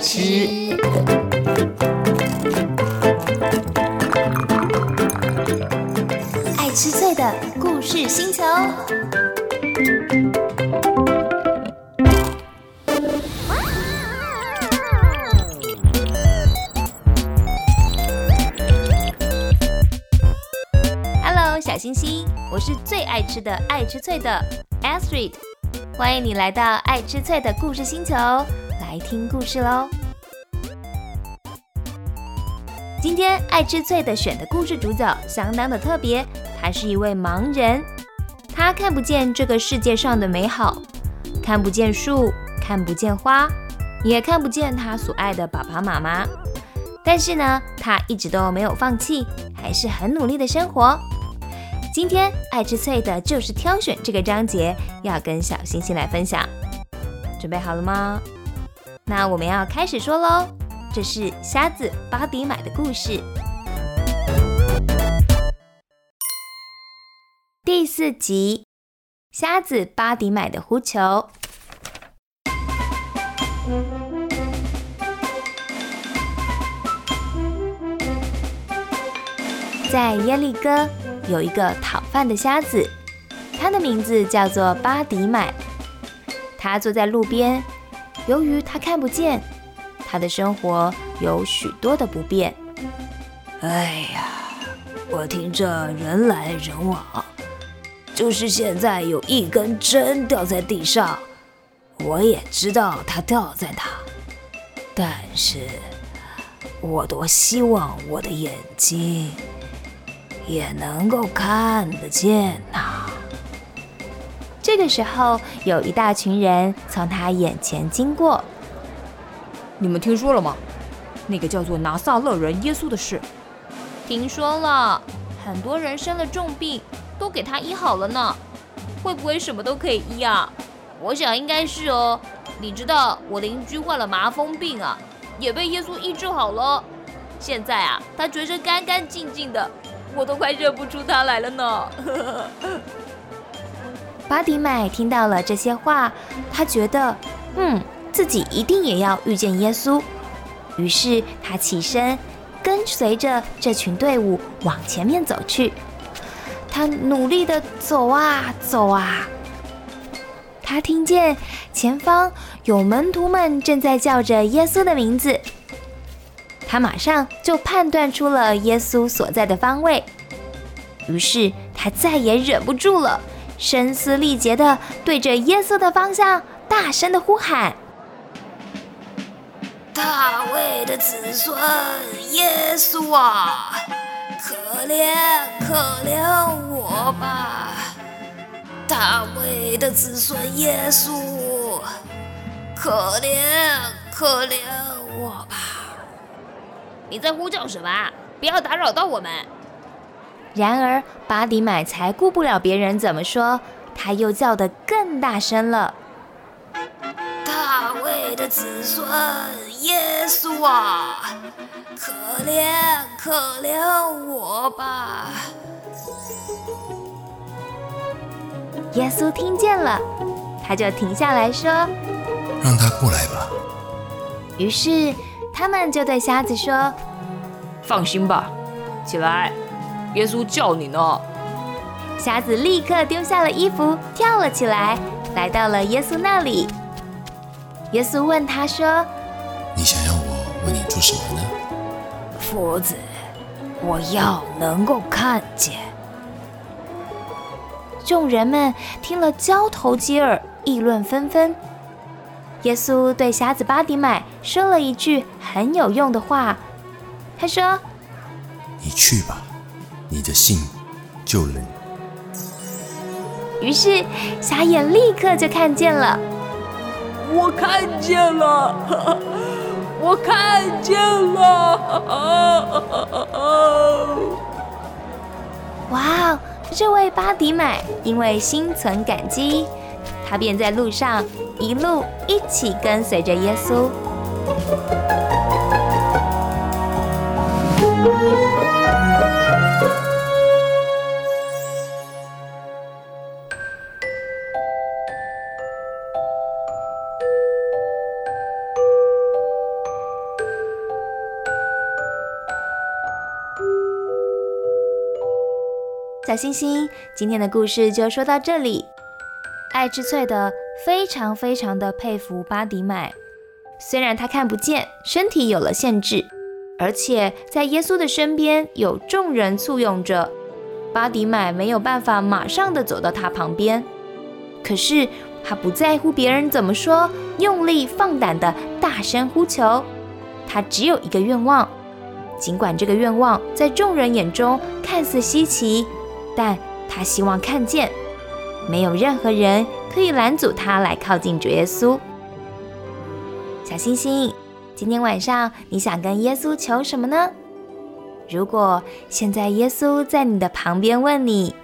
吃。爱吃脆的故事星球。小星星，我是最爱吃的爱吃脆的 Astrid，欢迎你来到爱吃脆的故事星球，来听故事喽。今天爱吃脆的选的故事主角相当的特别，他是一位盲人，他看不见这个世界上的美好，看不见树，看不见花，也看不见他所爱的爸爸妈妈。但是呢，他一直都没有放弃，还是很努力的生活。今天爱吃脆的就是挑选这个章节，要跟小星星来分享。准备好了吗？那我们要开始说喽。这是瞎子巴迪买的故事，第四集：瞎子巴迪买的呼球。在耶利哥有一个讨饭的瞎子，他的名字叫做巴迪买。他坐在路边，由于他看不见，他的生活有许多的不便。哎呀，我听着人来人往，就是现在有一根针掉在地上，我也知道它掉在哪，但是我多希望我的眼睛。也能够看得见呐。这个时候，有一大群人从他眼前经过。你们听说了吗？那个叫做拿撒勒人耶稣的事？听说了，很多人生了重病，都给他医好了呢。会不会什么都可以医啊？我想应该是哦。你知道我邻居患了麻风病啊，也被耶稣医治好了。现在啊，他全身干干净净的。我都快认不出他来了呢。巴迪买听到了这些话，他觉得，嗯，自己一定也要遇见耶稣。于是他起身，跟随着这群队伍往前面走去。他努力的走啊走啊，他听见前方有门徒们正在叫着耶稣的名字。他马上就判断出了耶稣所在的方位，于是他再也忍不住了，声嘶力竭的对着耶稣的方向大声的呼喊：“大卫的子孙耶稣啊，可怜可怜我吧！大卫的子孙耶稣，可怜可怜我吧！”你在呼叫什么？不要打扰到我们。然而巴迪买才顾不了别人怎么说，他又叫得更大声了：“大卫的子孙耶稣啊，可怜可怜我吧！”耶稣听见了，他就停下来说：“让他过来吧。”于是。他们就对瞎子说：“放心吧，起来，耶稣叫你呢。”瞎子立刻丢下了衣服，跳了起来，来到了耶稣那里。耶稣问他说：“你想要我为你做什么呢？”“夫子，我要能够看见。”众人们听了，交头接耳，议论纷纷。耶稣对瞎子巴迪买说了一句很有用的话，他说：“你去吧，你的信救了你。”于是瞎眼立刻就看见了。我看见了，我看见了！哇，这位巴迪买因为心存感激。他便在路上一路一起跟随着耶稣。小星星，今天的故事就说到这里。爱吃脆的非常非常的佩服巴迪买，虽然他看不见，身体有了限制，而且在耶稣的身边有众人簇拥着，巴迪买没有办法马上的走到他旁边。可是他不在乎别人怎么说，用力放胆的大声呼求。他只有一个愿望，尽管这个愿望在众人眼中看似稀奇。但他希望看见，没有任何人可以拦阻他来靠近主耶稣。小星星，今天晚上你想跟耶稣求什么呢？如果现在耶稣在你的旁边问你，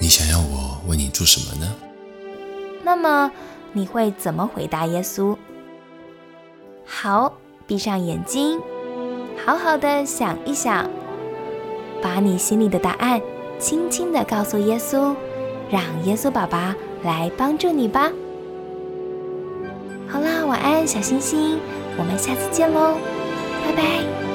你想要我为你做什么呢？那么你会怎么回答耶稣？好，闭上眼睛，好好的想一想，把你心里的答案。轻轻地告诉耶稣，让耶稣宝宝来帮助你吧。好啦，晚安，小星星，我们下次见喽，拜拜。